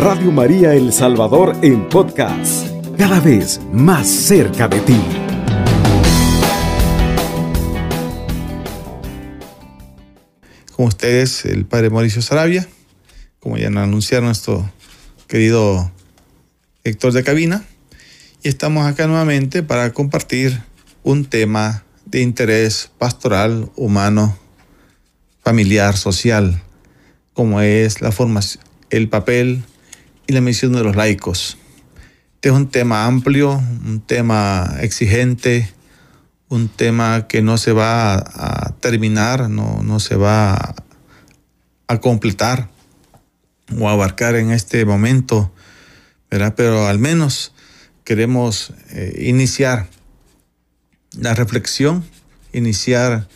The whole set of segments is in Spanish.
Radio María El Salvador en podcast, cada vez más cerca de ti. Con ustedes, el Padre Mauricio Sarabia, como ya nos anunciaron nuestro querido Héctor de Cabina, y estamos acá nuevamente para compartir un tema de interés pastoral, humano, familiar, social, como es la formación, el papel y la misión de los laicos. Este es un tema amplio, un tema exigente, un tema que no se va a, terminar, no, no, se va a, completar o abarcar en este momento. Pero al menos queremos eh, iniciar la reflexión, iniciar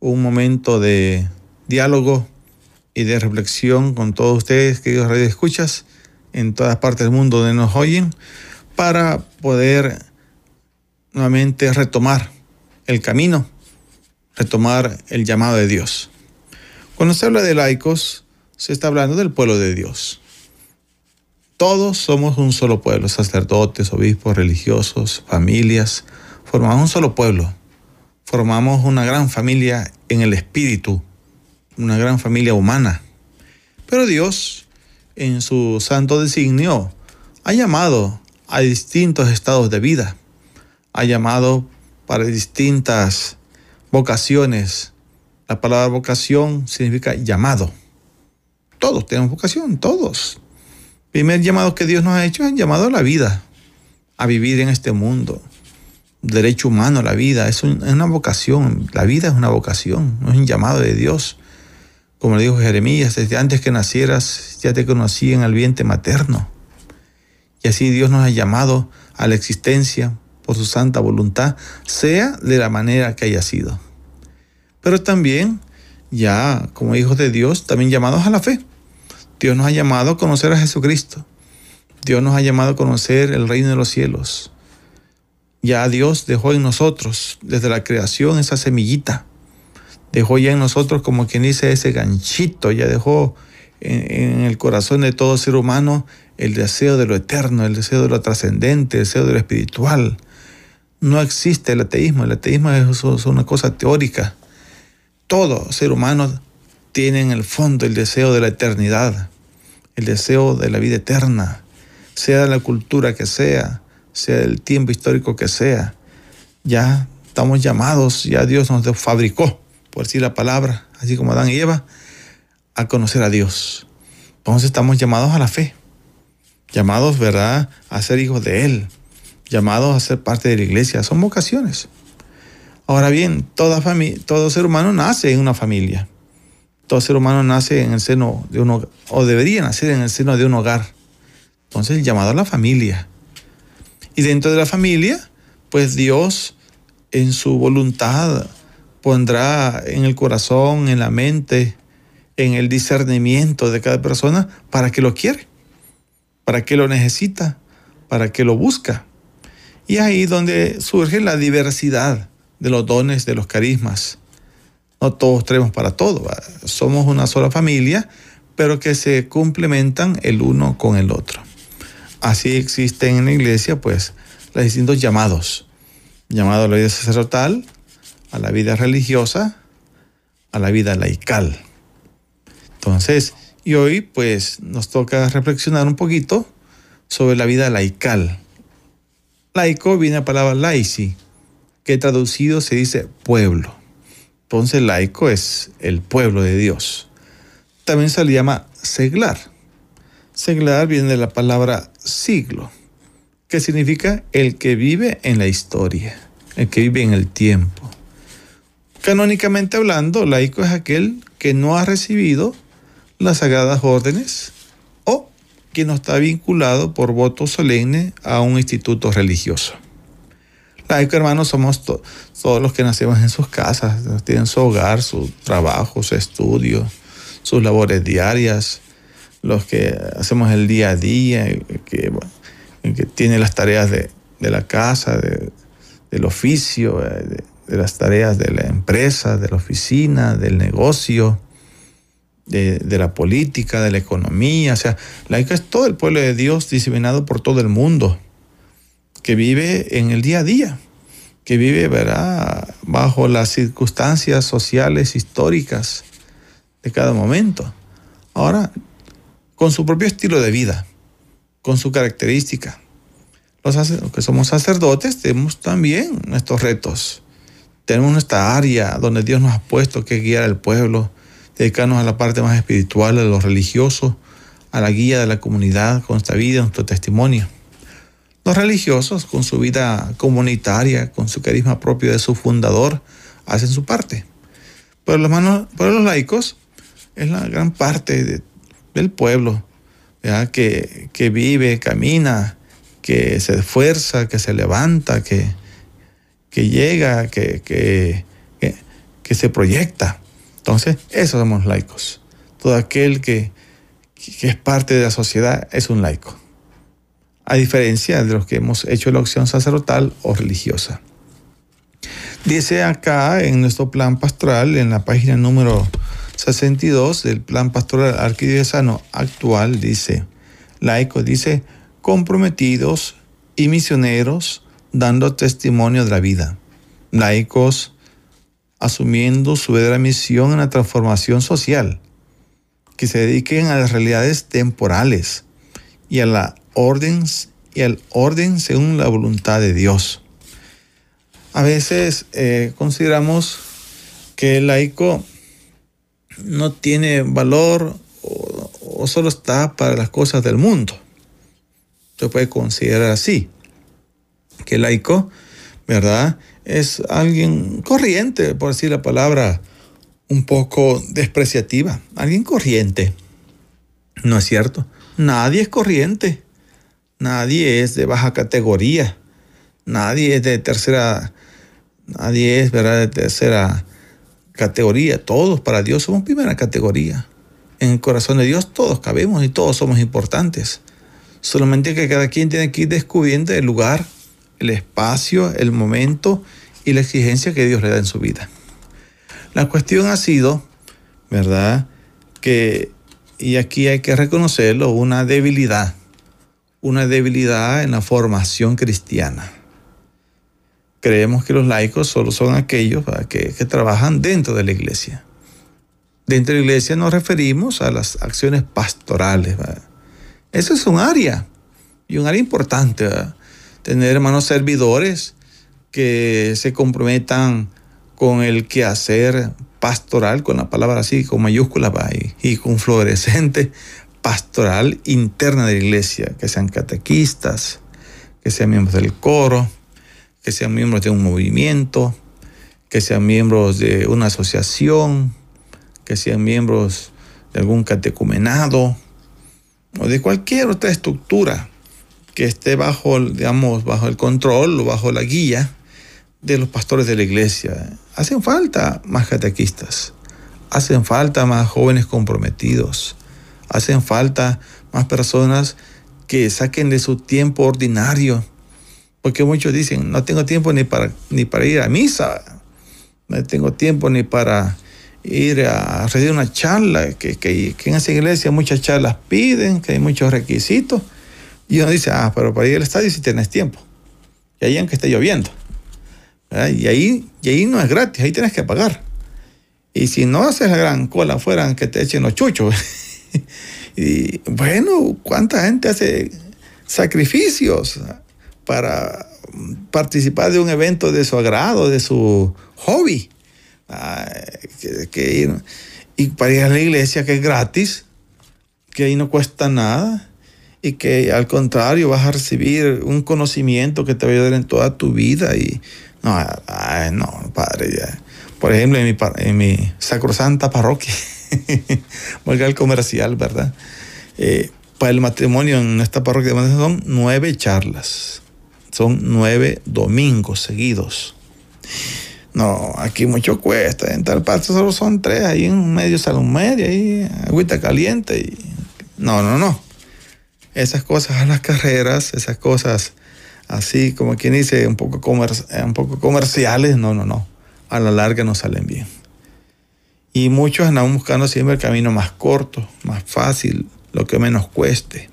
un momento de diálogo y de reflexión con todos ustedes, queridos radioescuchas, en todas partes del mundo donde nos oyen, para poder nuevamente retomar el camino, retomar el llamado de Dios. Cuando se habla de laicos, se está hablando del pueblo de Dios. Todos somos un solo pueblo, sacerdotes, obispos, religiosos, familias, formamos un solo pueblo, formamos una gran familia en el espíritu, una gran familia humana. Pero Dios, en su santo designio, ha llamado a distintos estados de vida, ha llamado para distintas vocaciones. La palabra vocación significa llamado. Todos tenemos vocación, todos. El primer llamado que Dios nos ha hecho es llamado a la vida, a vivir en este mundo. Derecho humano la vida, es, una vocación. La vida es una vocación, no es un llamado de Dios. Como le dijo Jeremías, desde antes que nacieras ya te conocí en el vientre materno. Y así Dios nos ha llamado a la existencia por su santa voluntad, sea de la manera que haya sido. Pero también, ya como hijos de Dios, también llamados a la fe. Dios nos ha llamado a conocer a Jesucristo. Dios nos ha llamado a conocer el reino de los cielos. Ya Dios dejó en nosotros, desde la creación, esa semillita dejó ya en nosotros, como quien dice, ese ganchito, ya dejó en, el corazón de todo ser humano el deseo de lo eterno, el deseo de lo trascendente, el deseo de lo espiritual. No existe el ateísmo, el ateísmo es, una cosa teórica. Todo ser humano tiene en el fondo el deseo de la eternidad, el deseo de la vida eterna, sea la cultura que sea, sea del tiempo histórico que sea. Ya estamos llamados, ya Dios nos fabricó por decir la palabra, así como Adán y Eva, a conocer a Dios. Entonces estamos llamados a la fe, llamados, ¿verdad?, a ser hijos de Él, llamados a ser parte de la iglesia. Son vocaciones. Ahora bien, toda todo ser humano nace en una familia. Todo ser humano nace en el seno de uno, o debería nacer en el seno de un hogar. Entonces, el llamado a la familia. Y dentro de la familia, pues Dios, en su voluntad, pondrá en el corazón, en la mente, en el discernimiento de cada persona para que lo quiere, para que lo necesita, para que lo busca. Y ahí donde surge la diversidad de los dones, de los carismas. No todos traemos para todo, somos una sola familia, pero que se complementan el uno con el otro. Así existen en la iglesia, pues, los distintos llamados. Llamado a la vida sacerdotal, a la vida religiosa, a la vida laical. Entonces, y hoy pues nos toca reflexionar un poquito sobre la vida laical. Laico viene la palabra laici, que traducido se dice pueblo. Entonces laico es el pueblo de Dios. También se le llama seglar. Seglar viene de la palabra siglo, que significa el que vive en la historia, el que vive en el tiempo. Canónicamente hablando, laico es aquel que no ha recibido las sagradas órdenes o que no está vinculado por voto solemne a un instituto religioso. Laico, hermanos, somos todos los que nacemos en sus casas, tienen su hogar, su trabajo, su estudio, sus labores diarias, los que hacemos el día a día, que, tiene las tareas de, la casa, del oficio, eh, de las tareas de la empresa, de la oficina, del negocio, de, la política, de la economía. O sea, laico es todo el pueblo de Dios diseminado por todo el mundo, que vive en el día a día, que vive, ¿verdad?, bajo las circunstancias sociales, históricas de cada momento. Ahora, con su propio estilo de vida, con su característica. Los que somos sacerdotes tenemos también nuestros retos. Tenemos nuestra área donde Dios nos ha puesto que guiar al pueblo, dedicarnos a la parte más espiritual, de lo religioso, a la guía de la comunidad con nuestra vida, nuestro testimonio. Los religiosos, con su vida comunitaria, con su carisma propio de su fundador, hacen su parte. Pero los, manos, pero los laicos es la gran parte de, del pueblo que, que, vive, camina, que se esfuerza, que se levanta, que, que llega, que, que, que, se proyecta. Entonces, esos somos laicos. Todo aquel que, que es parte de la sociedad es un laico. A diferencia de los que hemos hecho la opción sacerdotal o religiosa. Dice acá en nuestro plan pastoral, en la página número 62 del Plan Pastoral Arquidiocesano actual dice, laico dice, comprometidos y misioneros dando testimonio de la vida. Laicos asumiendo su verdadera misión en la transformación social, que se dediquen a las realidades temporales y a la orden y al orden según la voluntad de Dios. A veces eh, consideramos que el laico no tiene valor o, solo está para las cosas del mundo. Se puede considerar así, que laico, ¿verdad? Es alguien corriente, por decir la palabra un poco despreciativa, alguien corriente. ¿No es cierto? Nadie es corriente, nadie es de baja categoría, nadie es de tercera, nadie es, ¿verdad?, de tercera categoría, todos para Dios somos primera categoría. En el corazón de Dios todos cabemos y todos somos importantes. Solamente que cada quien tiene que ir descubriendo el lugar, el espacio, el momento y la exigencia que Dios le da en su vida. La cuestión ha sido, ¿verdad? Que, y aquí hay que reconocerlo, una debilidad, una debilidad en la formación cristiana creemos que los laicos solo son aquellos que, trabajan dentro de la iglesia. Dentro de la iglesia nos referimos a las acciones pastorales. Eso es un área, y un área importante. Tener hermanos servidores que se comprometan con el quehacer pastoral, con la palabra así, con mayúsculas y con fluorescente, pastoral interna de la iglesia, que sean catequistas, que sean miembros del coro, que sean miembros de un movimiento, que sean miembros de una asociación, que sean miembros de algún catecumenado o de cualquier otra estructura que esté bajo, digamos, bajo el control o bajo la guía de los pastores de la iglesia. Hacen falta más catequistas, hacen falta más jóvenes comprometidos, hacen falta más personas que saquen de su tiempo ordinario porque muchos dicen, no tengo tiempo ni para, ni para ir a misa, no tengo tiempo ni para ir a recibir una charla, que, que, en esa iglesia muchas charlas piden, que hay muchos requisitos. Y uno dice, ah, pero para ir al estadio sí tienes tiempo. Y ahí aunque esté lloviendo. Y ahí, y ahí no es gratis, ahí tienes que pagar. Y si no haces la gran cola afuera, que te echen los chuchos. y bueno, ¿cuánta gente hace sacrificios? para participar de un evento de su agrado, de su hobby. y para ir a la iglesia que es gratis, que ahí no cuesta nada y que al contrario vas a recibir un conocimiento que te va a ayudar en toda tu vida y no, no, padre, Por ejemplo, en mi, en mi sacrosanta parroquia, el comercial, ¿verdad? Eh, para el matrimonio en esta parroquia son nueve charlas son nueve domingos seguidos. No, aquí mucho cuesta. En tal parte solo son tres, ahí en medio salón medio, ahí agüita caliente. Y... No, no, no. Esas cosas a las carreras, esas cosas así como quien dice, un poco, un poco comerciales, no, no, no. A la larga no salen bien. Y muchos andan buscando siempre el camino más corto, más fácil, lo que menos cueste.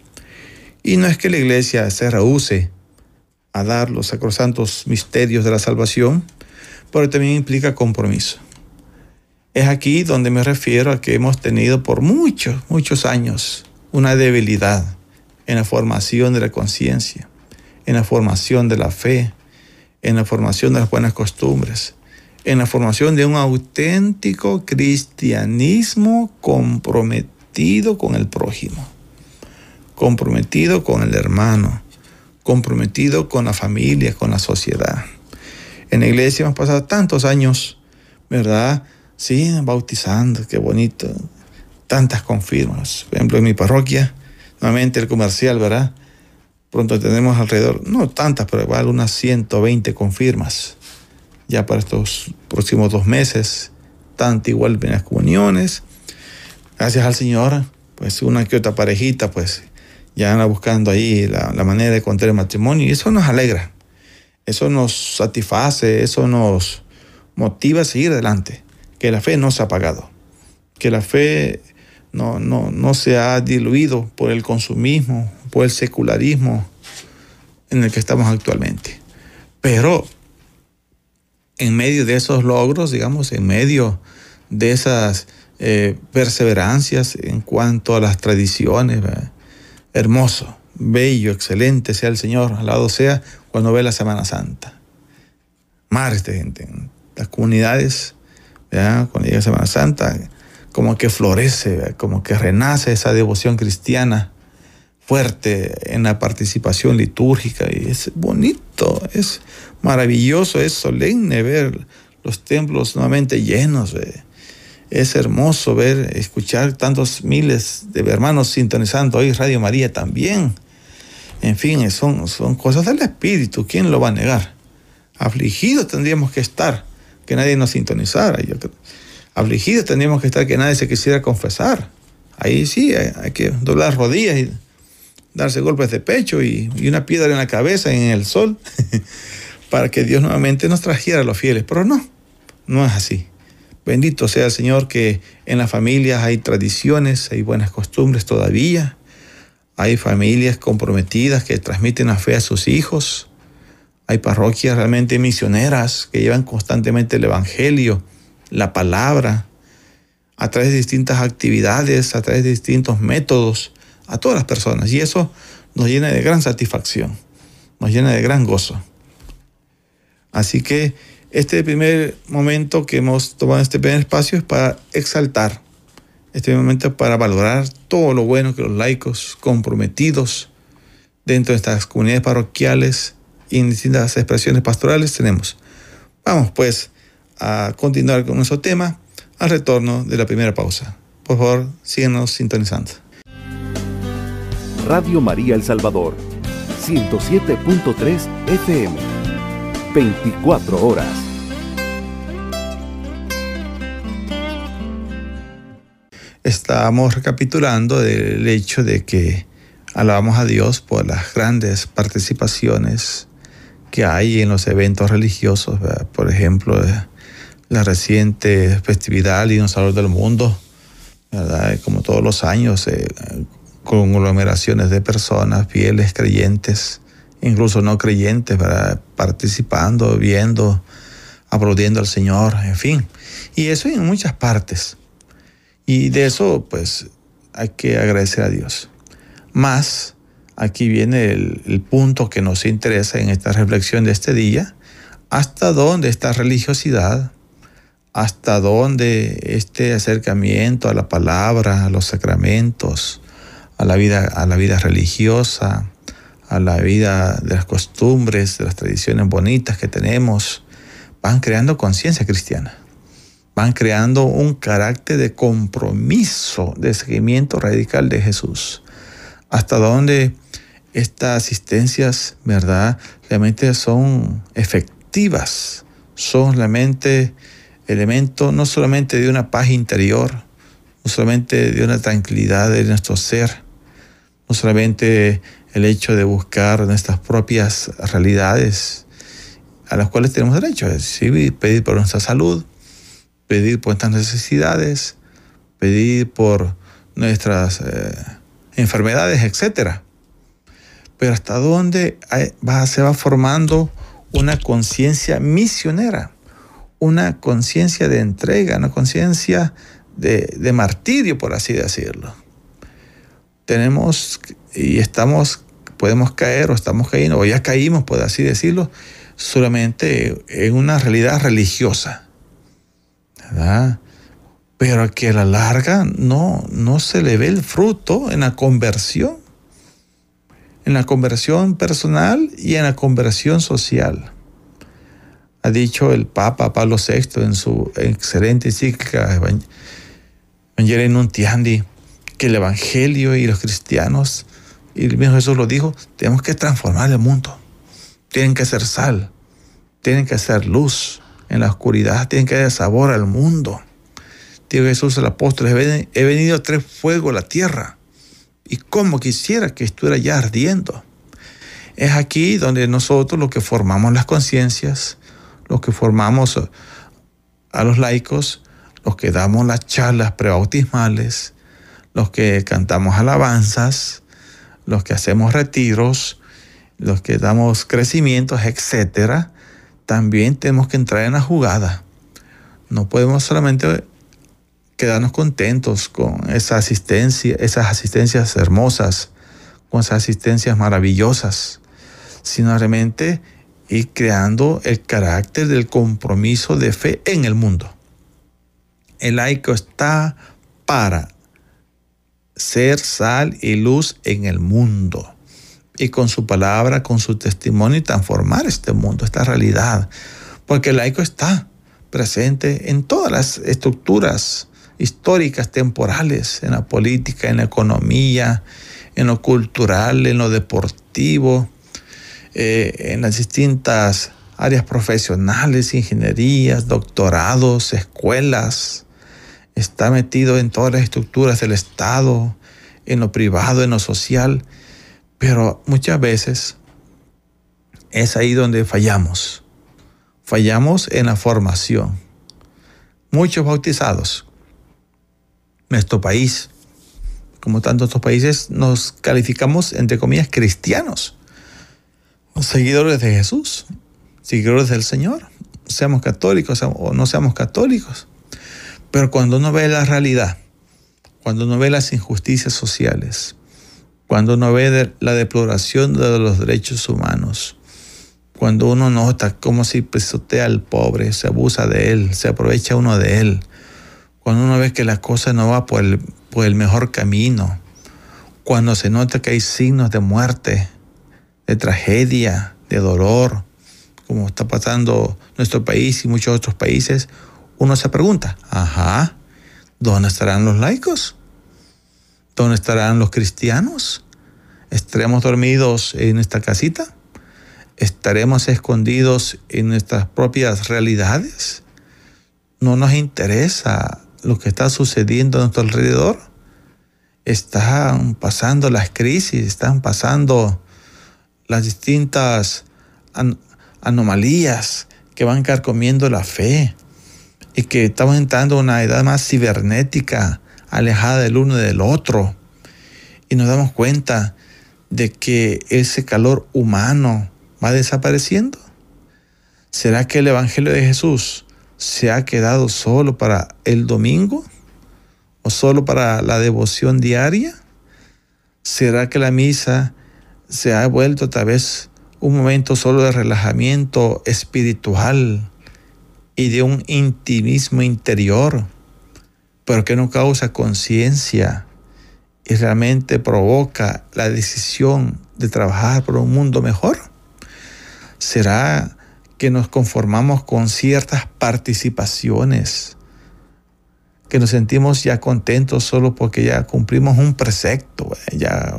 Y no es que la iglesia se rehúse a dar los sacrosantos misterios de la salvación, pero también implica compromiso. Es aquí donde me refiero a que hemos tenido por muchos, muchos años una debilidad en la formación de la conciencia, en la formación de la fe, en la formación de las buenas costumbres, en la formación de un auténtico cristianismo comprometido con el prójimo, comprometido con el hermano, comprometido con la familia, con la sociedad. En la iglesia hemos pasado tantos años, ¿verdad? Sí, bautizando, qué bonito. Tantas confirmas. Por ejemplo, en mi parroquia, nuevamente el comercial, ¿verdad? Pronto tenemos alrededor, no tantas, pero igual unas 120 confirmas. Ya para estos próximos dos meses, tanto igual en las comuniones. Gracias al Señor, pues una que otra parejita, pues ya anda buscando ahí la, la manera de contar el matrimonio y eso nos alegra. Eso nos satisface, eso nos motiva a seguir adelante que la fe no se ha apagado, que la fe no, no, no se ha diluido por el consumismo, por el secularismo en el que estamos actualmente. Pero en medio de esos logros, digamos, en medio de esas eh, perseverancias en cuanto a las tradiciones, hermoso, bello, excelente sea el Señor, alabado sea cuando ve la Semana Santa. Mares de gente, las comunidades cuando llega Semana Santa, como que florece, como que renace esa devoción cristiana fuerte en la participación litúrgica y es bonito, es maravilloso, es solemne ver los templos nuevamente llenos. Es hermoso ver, escuchar tantos miles de hermanos sintonizando hoy Radio María también. En fin, son, son cosas del Espíritu, ¿quién lo va a negar? Afligidos tendríamos que estar que nadie nos sintonizara. Yo, afligidos tendríamos que estar que nadie se quisiera confesar. Ahí sí, hay, que doblar rodillas y darse golpes de pecho y, una piedra en la cabeza en el sol para que Dios nuevamente nos trajera a los fieles. Pero no, no es así. Bendito sea el Señor que en las familias hay tradiciones, hay buenas costumbres todavía. Hay familias comprometidas que transmiten la fe a sus hijos. Hay parroquias realmente misioneras que llevan constantemente el Evangelio, la palabra, a través de distintas actividades, a través de distintos métodos, a todas las personas. Y eso nos llena de gran satisfacción, nos llena de gran gozo. Así que este primer momento que hemos tomado este primer espacio es para exaltar, este momento para valorar todo lo bueno que los laicos comprometidos dentro de estas comunidades parroquiales y en distintas expresiones pastorales tenemos. Vamos pues a continuar con nuestro tema al retorno de la primera pausa. Por favor, síguenos sintonizando. Radio María El Salvador, 107.3 FM, 24 horas. Estamos recapitulando del hecho de que alabamos a Dios por las grandes participaciones que hay en los eventos religiosos, por ejemplo, la reciente festividad del Dinosaurio del Mundo, ¿verdad? como todos los años, eh, con conglomeraciones de personas fieles, creyentes, incluso no creyentes, participando, viendo, aplaudiendo al Señor, en fin. Y eso en muchas partes. Y de eso, pues, hay que agradecer a Dios. Más, aquí viene el, punto que nos interesa en esta reflexión de este día, hasta dónde esta religiosidad, hasta dónde este acercamiento a la palabra, a los sacramentos, a la vida, a la vida religiosa, a la vida de las costumbres, de las tradiciones bonitas que tenemos, van creando conciencia cristiana, van creando un carácter de compromiso, de seguimiento radical de Jesús. Hasta dónde estas asistencias, ¿verdad? Realmente son efectivas, son realmente elementos no solamente de una paz interior, no solamente de una tranquilidad de nuestro ser, no solamente el hecho de buscar nuestras propias realidades a las cuales tenemos derecho, es pedir por nuestra salud, pedir por nuestras necesidades, pedir por nuestras eh, enfermedades, etc. Pero hasta dónde se va formando una conciencia misionera, una conciencia de entrega, una conciencia de, de martirio, por así decirlo. Tenemos y estamos, podemos caer o estamos cayendo, o ya caímos, por así decirlo, solamente en una realidad religiosa. ¿verdad? Pero que a la larga no, no se le ve el fruto en la conversión, en la conversión personal y en la conversión social. Ha dicho el Papa Pablo VI en su excelente encíclica Evangelii Nuntiandi que el Evangelio y los cristianos, y el mismo Jesús lo dijo, tenemos que transformar el mundo. Tienen que ser sal, tienen que ser luz en la oscuridad, tienen que dar sabor al mundo. Dijo Jesús el apóstol, he venido a traer fuego a la tierra y como quisiera que estuviera ya ardiendo. Es aquí donde nosotros los que formamos las conciencias, los que formamos a los laicos, los que damos las charlas prebautismales, los que cantamos alabanzas, los que hacemos retiros, los que damos crecimientos, etcétera, también tenemos que entrar en la jugada. No podemos solamente quedarnos contentos con esa asistencia, esas asistencias hermosas, con esas asistencias maravillosas, sino realmente ir creando el carácter del compromiso de fe en el mundo. El laico está para ser sal y luz en el mundo. Y con su palabra, con su testimonio y transformar este mundo, esta realidad. Porque el laico está presente en todas las estructuras históricas, temporales, en la política, en la economía, en lo cultural, en lo deportivo, eh, en las distintas áreas profesionales, ingenierías, doctorados, escuelas. Está metido en todas las estructuras del Estado, en lo privado, en lo social. Pero muchas veces es ahí donde fallamos. Fallamos en la formación. Muchos bautizados nuestro país, como tantos otros países, nos calificamos, entre comillas, cristianos, seguidores de Jesús, seguidores del Señor, seamos católicos o no seamos católicos. Pero cuando uno ve la realidad, cuando uno ve las injusticias sociales, cuando uno ve la deploración de los derechos humanos, cuando uno nota cómo se pisotea al pobre, se abusa de él, se aprovecha uno de él, cuando uno ve que la cosa no va por el, por el mejor camino, cuando se nota que hay signos de muerte, de tragedia, de dolor, como está pasando nuestro país y muchos otros países, uno se pregunta, ajá, ¿dónde estarán los laicos? ¿Dónde estarán los cristianos? ¿Estaremos dormidos en esta casita? ¿Estaremos escondidos en nuestras propias realidades? No nos interesa lo que está sucediendo a nuestro alrededor. Están pasando las crisis, están pasando las distintas anomalías que van carcomiendo la fe y que estamos entrando a una edad más cibernética, alejada del uno y del otro. Y nos damos cuenta de que ese calor humano va desapareciendo. ¿Será que el Evangelio de Jesús se ha quedado solo para el domingo o solo para la devoción diaria? ¿Será que la misa se ha vuelto otra vez un momento solo de relajamiento espiritual y de un intimismo interior, pero que no causa conciencia y realmente provoca la decisión de trabajar por un mundo mejor? ¿Será que nos conformamos con ciertas participaciones, que nos sentimos ya contentos solo porque ya cumplimos un precepto, ya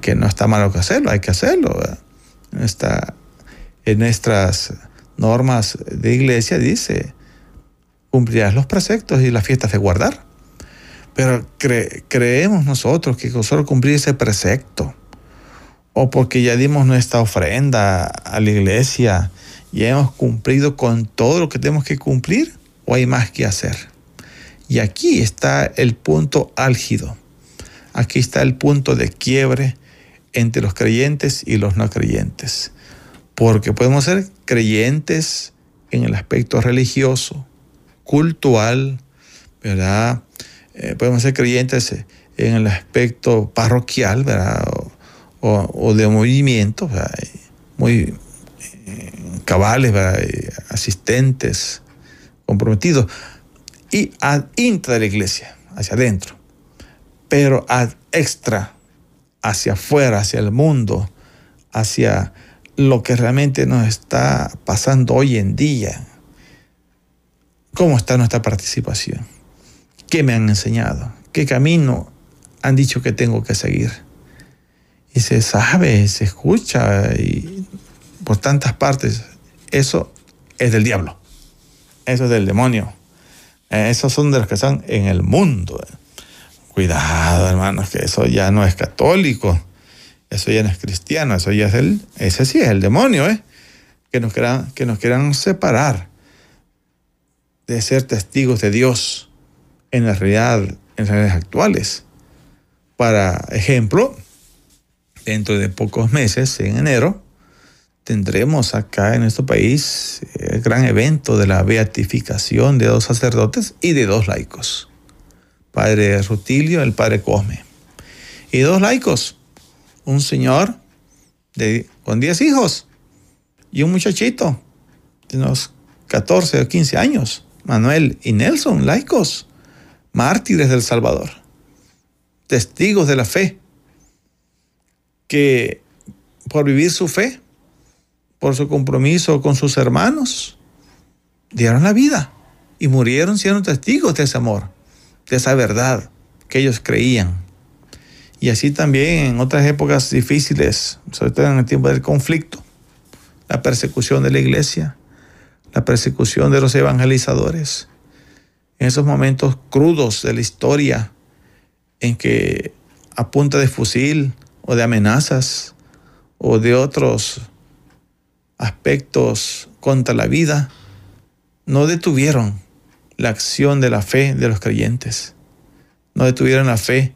que no está malo que hacerlo, hay que hacerlo. Está, en nuestras normas de iglesia dice, cumplirás los preceptos y las fiestas de guardar. Pero creemos nosotros que solo cumplir ese precepto, o porque ya dimos nuestra ofrenda a la iglesia, y hemos cumplido con todo lo que tenemos que cumplir, o hay más que hacer. Y aquí está el punto álgido. Aquí está el punto de quiebre entre los creyentes y los no creyentes. Porque podemos ser creyentes en el aspecto religioso, cultural, ¿verdad? Eh, podemos ser creyentes en el aspecto parroquial, ¿verdad? O, de movimiento, muy eh, cabales, asistentes, comprometidos. Y intra de la iglesia, hacia adentro. Pero ad extra, hacia afuera, hacia el mundo, hacia lo que realmente nos está pasando hoy en día. ¿Cómo está nuestra participación? ¿Qué me han enseñado? ¿Qué camino han dicho que tengo que seguir? Y se sabe, se escucha y por tantas partes. Eso es del diablo. Eso es del demonio. Esos son de los que están en el mundo. Cuidado, hermanos, que eso ya no es católico. Eso ya no es cristiano. Eso ya es el. Ese sí es el demonio, ¿eh? Que nos quieran, que nos quieran separar de ser testigos de Dios en la realidad, en las realidades actuales. Para ejemplo, dentro de pocos meses, en enero, tendremos acá en nuestro país el gran evento de la beatificación de dos sacerdotes y de dos laicos. Padre Rutilio, el padre Cosme. Y dos laicos, un señor con 10 hijos y un muchachito de unos 14 o 15 años, Manuel y Nelson, laicos, mártires del Salvador, testigos de la fe, que por vivir su fe, por su compromiso con sus hermanos, dieron la vida y murieron siendo testigos de ese amor, de esa verdad que ellos creían. Y así también en otras épocas difíciles, sobre todo en el tiempo del conflicto, la persecución de la iglesia, la persecución de los evangelizadores, en esos momentos crudos de la historia en que a punta de fusil o de amenazas o de otros aspectos contra la vida, no detuvieron la acción de la fe de los creyentes. No detuvieron la fe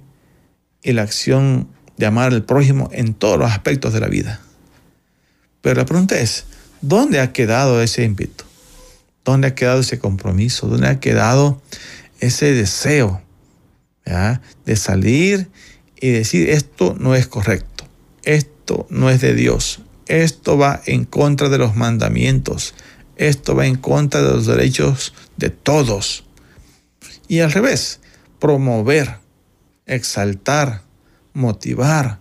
y la acción de amar al prójimo en todos los aspectos de la vida. Pero la pregunta es, ¿dónde ha quedado ese ímpetu? ¿Dónde ha quedado ese compromiso? ¿Dónde ha quedado ese deseo de salir y decir esto no es correcto, esto no es de Dios, esto va en contra de los mandamientos, esto va en contra de los derechos de todos. Y al revés, promover, exaltar, motivar,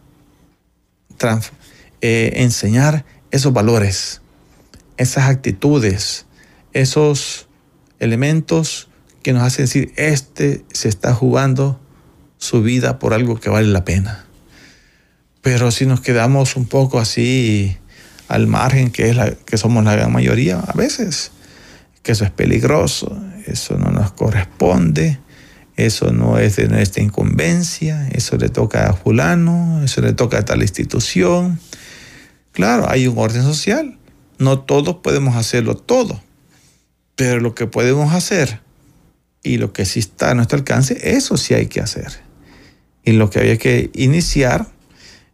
eh, enseñar esos valores, esas actitudes, esos elementos que nos hacen decir, este se está jugando su vida por algo que vale la pena. Pero si nos quedamos un poco así al margen, que, es la, que somos la gran mayoría, a veces, que eso es peligroso, eso no nos corresponde, eso no es de nuestra incumbencia, eso le toca a fulano, eso le toca a tal institución. Claro, hay un orden social, no todos podemos hacerlo todo. Pero lo que podemos hacer y lo que sí está a nuestro alcance, eso sí hay que hacer. Y lo que había que iniciar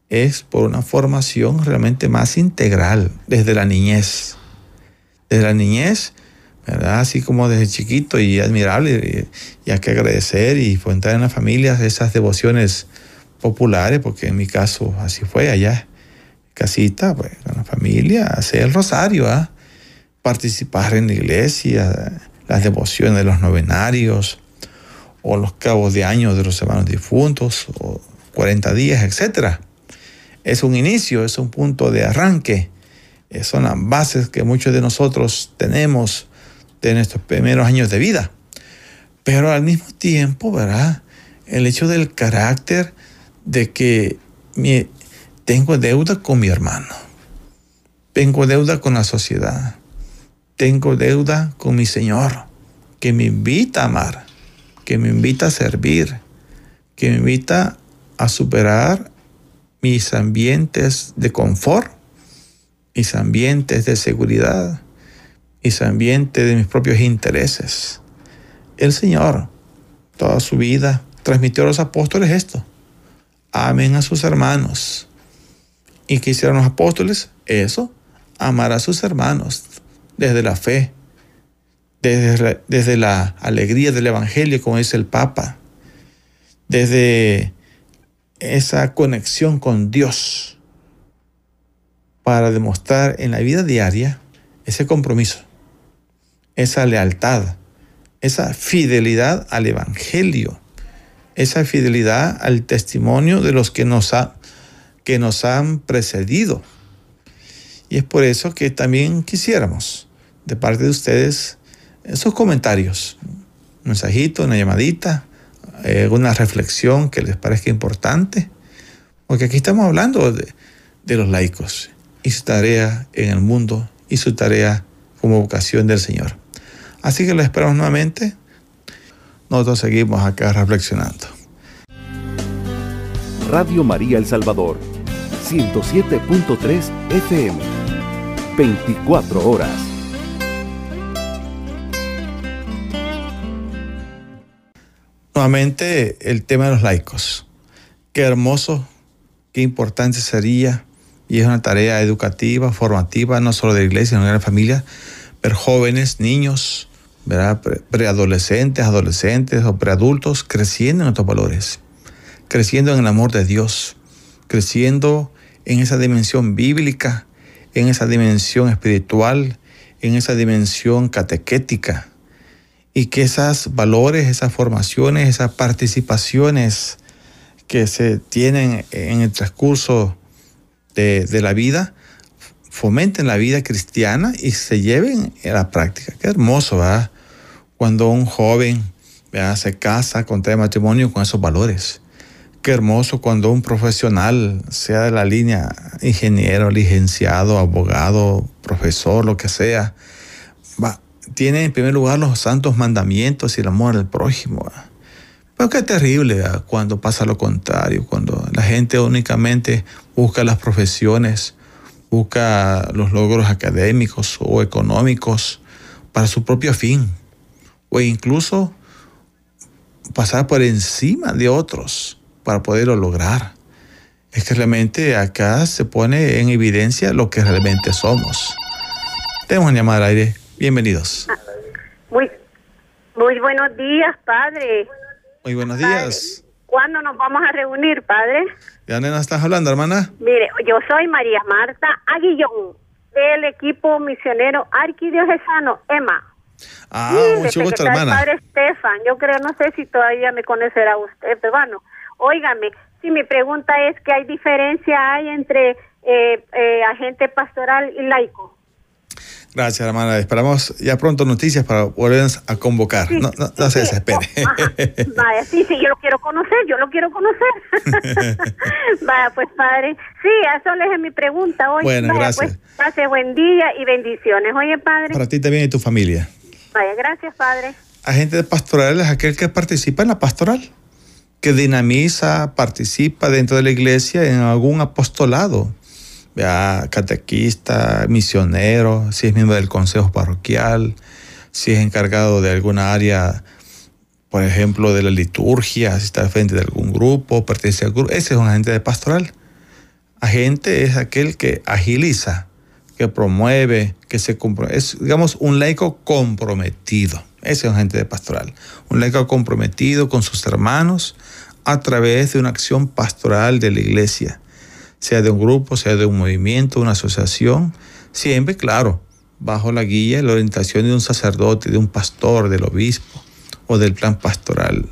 es por una formación realmente más integral desde la niñez. Desde la niñez, Así como desde chiquito y admirable, y, hay que agradecer y fomentar en las familias esas devociones populares, porque en mi caso así fue allá, casita, pues, con la familia, hacer el rosario, ¿ah? participar en la iglesia, las devociones de los novenarios, o los cabos de años de los hermanos difuntos, o 40 días, etc. Es un inicio, es un punto de arranque, son las bases que muchos de nosotros tenemos de nuestros primeros años de vida. Pero al mismo tiempo, ¿verdad? El hecho del carácter de que tengo deuda con mi hermano, tengo deuda con la sociedad, tengo deuda con mi Señor, que me invita a amar, que me invita a servir, que me invita a superar mis ambientes de confort, mis ambientes de seguridad, mis ambientes de mis propios intereses. El Señor, toda su vida, transmitió a los apóstoles esto. Amen a sus hermanos. ¿Y qué hicieron los apóstoles? Eso, amar a sus hermanos desde la fe, desde, desde la alegría del Evangelio, como dice el Papa, desde esa conexión con Dios para demostrar en la vida diaria ese compromiso, esa lealtad, esa fidelidad al Evangelio, esa fidelidad al testimonio de los que nos, ha, que nos han precedido. Y es por eso que también quisiéramos de parte de ustedes esos comentarios, un mensajito, una llamadita, una reflexión que les parezca importante, porque aquí estamos hablando de, de los laicos y su tarea en el mundo y su tarea como vocación del Señor. Así que lo esperamos nuevamente. Nosotros seguimos acá reflexionando. Radio María El Salvador, 107.3 FM, 24 horas. Nuevamente el tema de los laicos. Qué hermoso, qué importante sería, y es una tarea educativa, formativa, no solo de la iglesia, sino de la familia, ver jóvenes, niños, ¿verdad? preadolescentes, adolescentes o preadultos creciendo en estos valores, creciendo en el amor de Dios, creciendo en esa dimensión bíblica, en esa dimensión espiritual, en esa dimensión catequética. Y que esos valores, esas formaciones, esas participaciones que se tienen en el transcurso de, de la vida, fomenten la vida cristiana y se lleven a la práctica. Qué hermoso, ¿verdad? Cuando un joven ¿verdad? se casa, contrae matrimonio con esos valores. Qué hermoso cuando un profesional, sea de la línea ingeniero, licenciado, abogado, profesor, lo que sea, va, tiene en primer lugar los santos mandamientos y el amor al prójimo. Pero qué terrible cuando pasa lo contrario, cuando la gente únicamente busca las profesiones, busca los logros académicos o económicos para su propio fin, o incluso pasar por encima de otros para poderlo lograr. Es que realmente acá se pone en evidencia lo que realmente somos. Tenemos llamada al aire. Bienvenidos. Muy, muy buenos días, padre. Muy buenos días. ¿Cuándo nos vamos a reunir, padre? ¿De dónde nos estás hablando, hermana? Mire, yo soy María Marta Aguillón, del equipo misionero arquidiocesano EMA. Ah, Sí, mucho gusto, hermana. Padre Estefan, yo creo, no sé si todavía me conocerá usted, pero bueno, óigame, si mi pregunta es que hay diferencia hay entre eh, eh, agente pastoral y laico. Gracias, hermana. Esperamos ya pronto noticias para volvernos a convocar. Sí, no, no, no se desespere. oh. Vaya, sí, sí, yo lo quiero conocer, yo lo quiero conocer. Vaya, pues padre, sí, eso es mi pregunta hoy. Bueno, Vaya, gracias. Pues, pase buen día y bendiciones. Oye, padre. Para ti también y tu familia. Gracias, padre. Agente pastoral es aquel que participa en la pastoral, que dinamiza, participa dentro de la iglesia en algún apostolado, ¿vea? catequista, misionero, si es miembro del consejo parroquial, si es encargado de alguna área, por ejemplo, de la liturgia, si está al frente de algún grupo, pertenece al grupo, ese es un agente de pastoral. Agente es aquel que agiliza, que promueve, que se compromete. Es, digamos, un laico comprometido. Ese es un agente de pastoral. Un laico comprometido con sus hermanos a través de una acción pastoral de la iglesia, sea de un grupo, sea de un movimiento, una asociación, siempre, claro, bajo la guía y la orientación de un sacerdote, de un pastor, del obispo o del plan pastoral.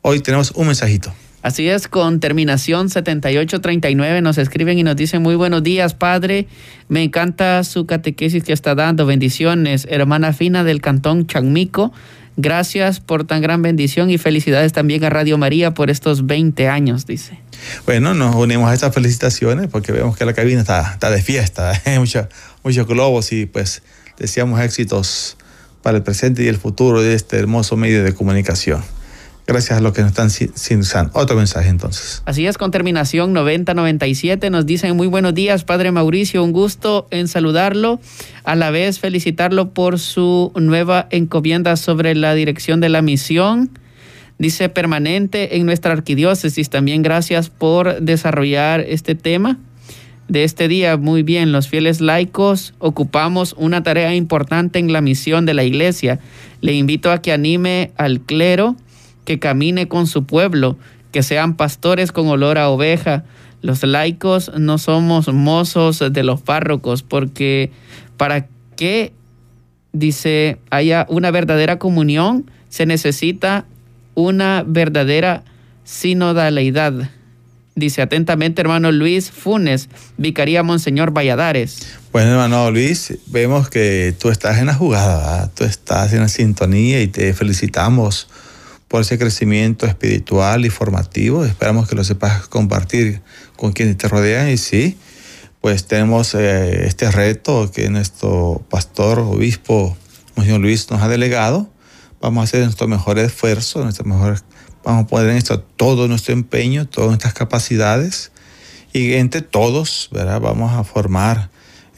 Hoy tenemos un mensajito. Así es, con terminación 7839 nos escriben y nos dicen muy buenos días, padre. Me encanta su catequesis que está dando. Bendiciones, hermana fina del cantón Chanmico. Gracias por tan gran bendición y felicidades también a Radio María por estos 20 años, dice. Bueno, nos unimos a estas felicitaciones porque vemos que la cabina está, de fiesta, muchos muchos globos y pues deseamos éxitos para el presente y el futuro de este hermoso medio de comunicación. Gracias a lo que nos están sintonizando. Otro mensaje entonces. Así es, con terminación 9097 nos dicen muy buenos días, Padre Mauricio, un gusto en saludarlo, a la vez felicitarlo por su nueva encomienda sobre la dirección de la misión. Dice permanente en nuestra arquidiócesis. También gracias por desarrollar este tema de este día. Muy bien, los fieles laicos ocupamos una tarea importante en la misión de la iglesia. Le invito a que anime al clero que camine con su pueblo, que sean pastores con olor a oveja. Los laicos no somos mozos de los párrocos, porque para que, dice, haya una verdadera comunión, se necesita una verdadera sinodalidad. Dice atentamente hermano Luis Funes, Vicaría Monseñor Valladares. Bueno, hermano Luis, vemos que tú estás en la jugada, tú estás en la sintonía y te felicitamos por ese crecimiento espiritual y formativo. Esperamos que lo sepas compartir con quienes te rodean y sí, pues tenemos eh, este reto que nuestro pastor, obispo, Monseñor Luis nos ha delegado. Vamos a hacer nuestro mejor esfuerzo, nuestro mejor, vamos a poner en esto todo nuestro empeño, todas nuestras capacidades y entre todos, ¿verdad? Vamos a formar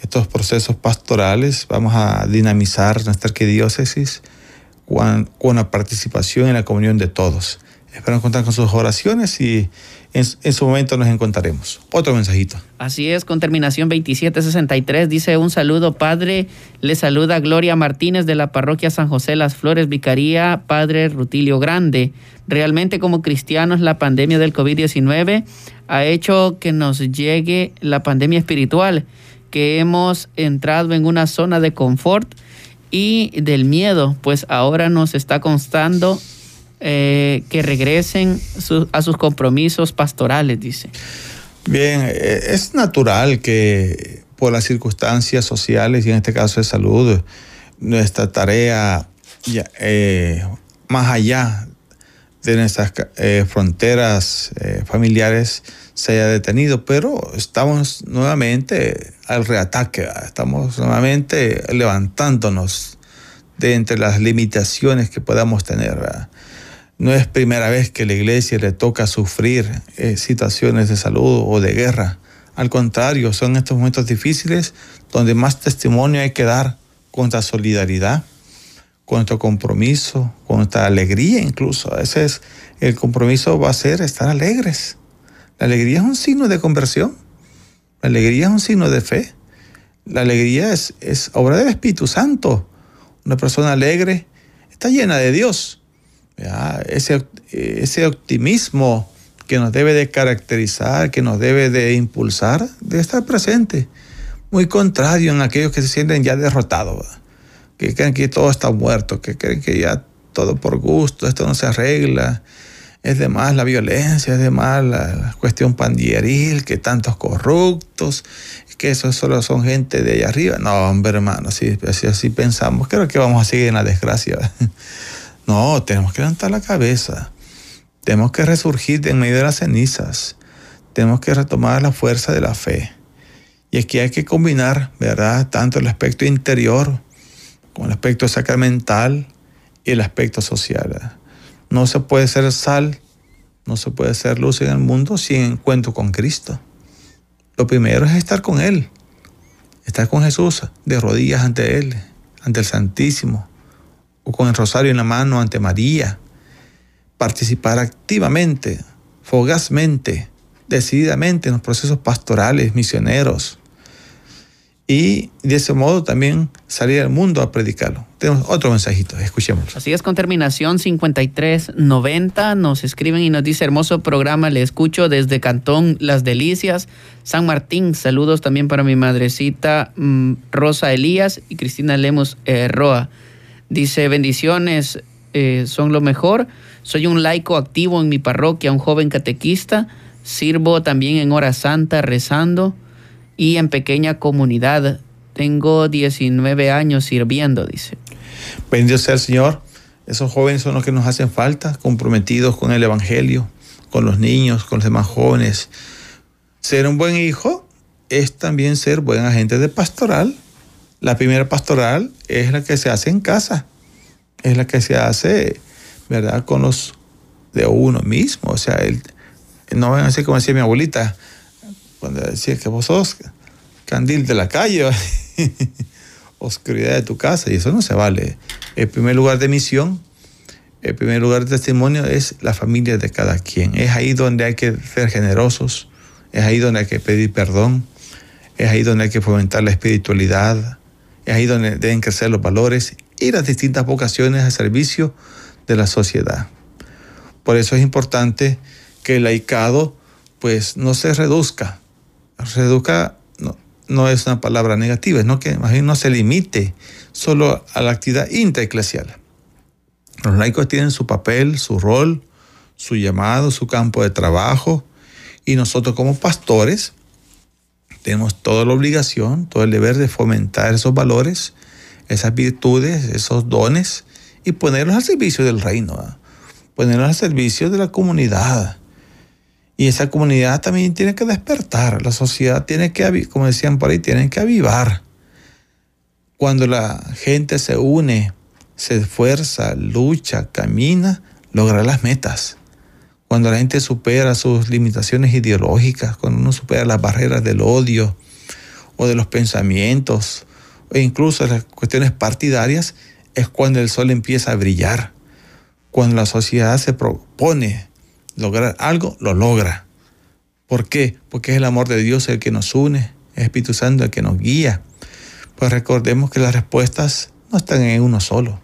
estos procesos pastorales, vamos a dinamizar nuestra arquidiócesis con, la participación en la comunión de todos. Espero contar con sus oraciones y en, en, su momento nos encontraremos. Otro mensajito. Así es, con terminación 2763 dice un saludo, Padre. Le saluda Gloria Martínez de la parroquia San José Las Flores, Vicaría, Padre Rutilio Grande. Realmente como cristianos la pandemia del COVID-19 ha hecho que nos llegue la pandemia espiritual, que hemos entrado en una zona de confort y del miedo, pues ahora nos está constando eh, que regresen a sus compromisos pastorales, dice. Bien, eh, es natural que por las circunstancias sociales y en este caso de salud, nuestra tarea eh, más allá de nuestras fronteras familiares se haya detenido, pero estamos nuevamente al reataque, estamos nuevamente levantándonos de entre las limitaciones que podamos tener. No es primera vez que la iglesia le toca sufrir eh, situaciones de salud o de guerra. Al contrario, son estos momentos difíciles donde más testimonio hay que dar con nuestra solidaridad, con nuestro compromiso, con nuestra alegría incluso. A veces el compromiso va a ser estar alegres la alegría es un signo de conversión. La alegría es un signo de fe. La alegría es, obra del Espíritu Santo. Una persona alegre está llena de Dios. Ese, ese optimismo que nos debe de caracterizar, que nos debe de impulsar, debe estar presente. Muy contrario en aquellos que se sienten ya derrotados, que creen que todo está muerto, que creen que ya todo por gusto, esto no se arregla, es de más la violencia, es de más la, cuestión pandilleril, que tantos corruptos, que eso solo son gente de allá arriba. No, hombre, hermano, si así, así, pensamos, creo que vamos a seguir en la desgracia. No, tenemos que levantar la cabeza, tenemos que resurgir de en medio de las cenizas, tenemos que retomar la fuerza de la fe. Y aquí hay que combinar, ¿verdad? Tanto el aspecto interior con el aspecto sacramental y el aspecto social. No se puede ser sal, no se puede ser luz en el mundo sin encuentro con Cristo. Lo primero es estar con Él, estar con Jesús, de rodillas ante Él, ante el Santísimo, o con el rosario en la mano ante María. Participar activamente, fogazmente, decididamente en los procesos pastorales, misioneros, y de ese modo también salir al mundo a predicarlo. Tenemos otro mensajito, escuchémoslo. Así es, con terminación 5390 nos escriben y nos dice hermoso programa, le escucho desde Cantón Las Delicias, San Martín, saludos también para mi madrecita mm, Rosa Elías y Cristina Lemos eh, Roa. Dice, bendiciones, eh, son lo mejor, soy un laico activo en mi parroquia, un joven catequista, sirvo también en hora santa rezando y en pequeña comunidad. Tengo 19 años sirviendo, dice. Bendito sea el Señor. Esos jóvenes son los que nos hacen falta, comprometidos con el Evangelio, con los niños, con los demás jóvenes. Ser un buen hijo es también ser buen agente de pastoral. La primera pastoral es la que se hace en casa, es la que se hace, ¿verdad?, con los de uno mismo. O sea, el, no van a ser como decía mi abuelita, cuando decía que vos sos candil de la calle, oscuridad de tu casa, y eso no se vale. El primer lugar de misión, el primer lugar de testimonio es la familia de cada quien. Es ahí donde hay que ser generosos, es ahí donde hay que pedir perdón, es ahí donde hay que fomentar la espiritualidad, es ahí donde deben crecer los valores y las distintas vocaciones al servicio de la sociedad. Por eso es importante que el laicado pues no se reduzca. Reduzca no, es una palabra negativa, es que más bien no se limite solo a la actividad intraeclesial. Los laicos tienen su papel, su rol, su llamado, su campo de trabajo y nosotros como pastores tenemos toda la obligación, todo el deber de fomentar esos valores, esas virtudes, esos dones y ponerlos al servicio del reino, ponerlos al servicio de la comunidad. Y esa comunidad también tiene que despertar, la sociedad tiene que, como decían por ahí, tiene que avivar. Cuando la gente se une, se esfuerza, lucha, camina, logra las metas. Cuando la gente supera sus limitaciones ideológicas, cuando uno supera las barreras del odio o de los pensamientos, o incluso las cuestiones partidarias, es cuando el sol empieza a brillar. Cuando la sociedad se propone lograr algo, lo logra. ¿Por qué? Porque es el amor de Dios el que nos une, es el Espíritu Santo el que nos guía. Pues recordemos que las respuestas no están en uno solo.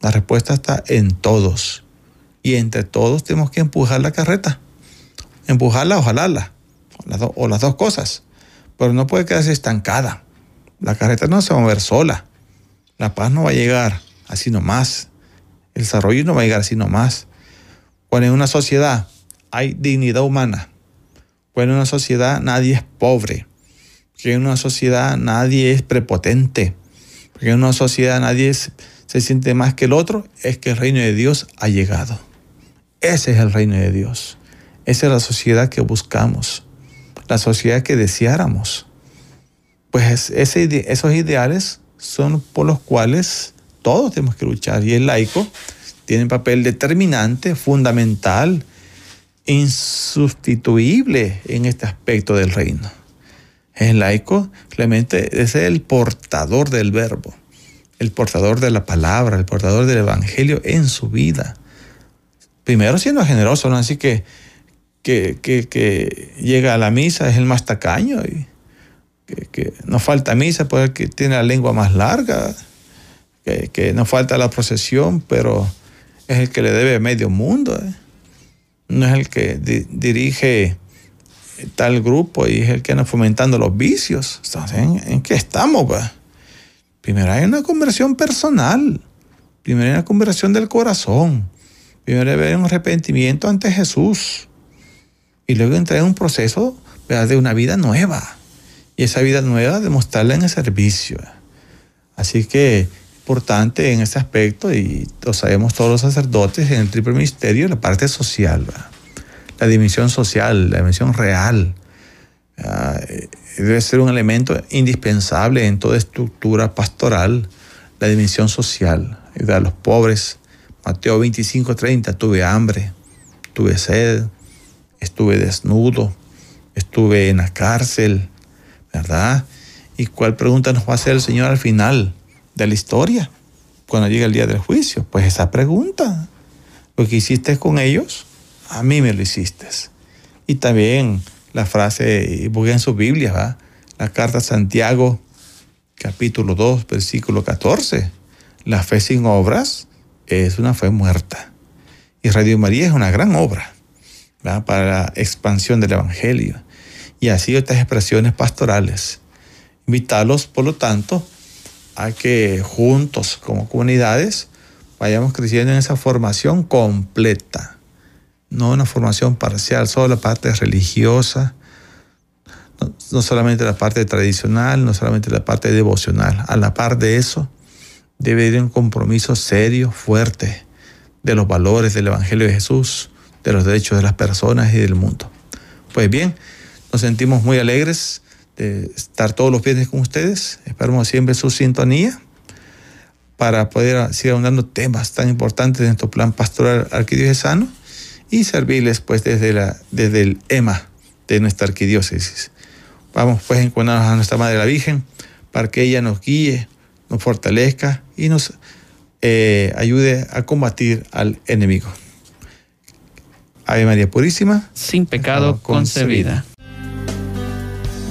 La respuesta está en todos. Y entre todos tenemos que empujar la carreta. Empujarla o jalarla. O las, o las dos cosas. Pero no puede quedarse estancada. La carreta no se va a mover sola. La paz no va a llegar así nomás. El desarrollo no va a llegar así nomás. Cuando en una sociedad hay dignidad humana, cuando en una sociedad nadie es pobre, porque en una sociedad nadie es prepotente, porque en una sociedad nadie se siente más que el otro, es que el reino de Dios ha llegado. Ese es el reino de Dios. Esa es la sociedad que buscamos, la sociedad que deseáramos. Pues esos ideales son por los cuales todos tenemos que luchar. Y el laico tiene un papel determinante, fundamental, insustituible en este aspecto del reino. El laico realmente es el portador del verbo, el portador de la palabra, el portador del evangelio en su vida. Primero siendo generoso, ¿no? Así que, que, que, llega a la misa, es el más tacaño y que, que no falta misa porque tiene la lengua más larga, que, que no falta la procesión, pero es el que le debe medio mundo. ¿eh? No es el que dirige tal grupo y es el que anda fomentando los vicios. ¿En, qué estamos? Primero hay una conversión personal. Primero hay una conversión del corazón. Primero hay un arrepentimiento ante Jesús. Y luego entra en un proceso de una vida nueva. Y esa vida nueva demostrarla en el servicio. Así que importante en este aspecto, y lo sabemos todos los sacerdotes en el triple ministerio, la parte social, la dimensión social, la dimensión real. debe ser un elemento indispensable en toda estructura pastoral, la dimensión social, ayudar a los pobres. Mateo 25, 30, tuve hambre, tuve sed, estuve desnudo, estuve en la cárcel, ¿verdad? ¿Y cuál pregunta nos va a hacer el Señor al final? De la historia cuando llega el día del juicio? Pues esa pregunta. Lo que hiciste con ellos, a mí me lo hiciste. Y también la frase, busquen en su Biblia, ¿va? la carta a Santiago, capítulo 2, versículo 14. La fe sin obras es una fe muerta. Y Radio María es una gran obra para la expansión del Evangelio. Y así estas expresiones pastorales. Invitarlos, por lo tanto, a que juntos como comunidades vayamos creciendo en esa formación completa, no una formación parcial, solo la parte religiosa, no, solamente la parte tradicional, no solamente la parte devocional. A la par de eso, debe ir un compromiso serio, fuerte, de los valores del Evangelio de Jesús, de los derechos de las personas y del mundo. Pues bien, nos sentimos muy alegres de estar todos los viernes con ustedes. Esperamos siempre su sintonía para poder seguir ahondando temas tan importantes en nuestro plan pastoral arquidiocesano y servirles pues desde, la, desde el EMA de nuestra arquidiócesis. Vamos pues a encontrarnos a nuestra Madre la Virgen para que ella nos guíe, nos fortalezca y nos eh, ayude a combatir al enemigo. Ave María Purísima, sin pecado concebida.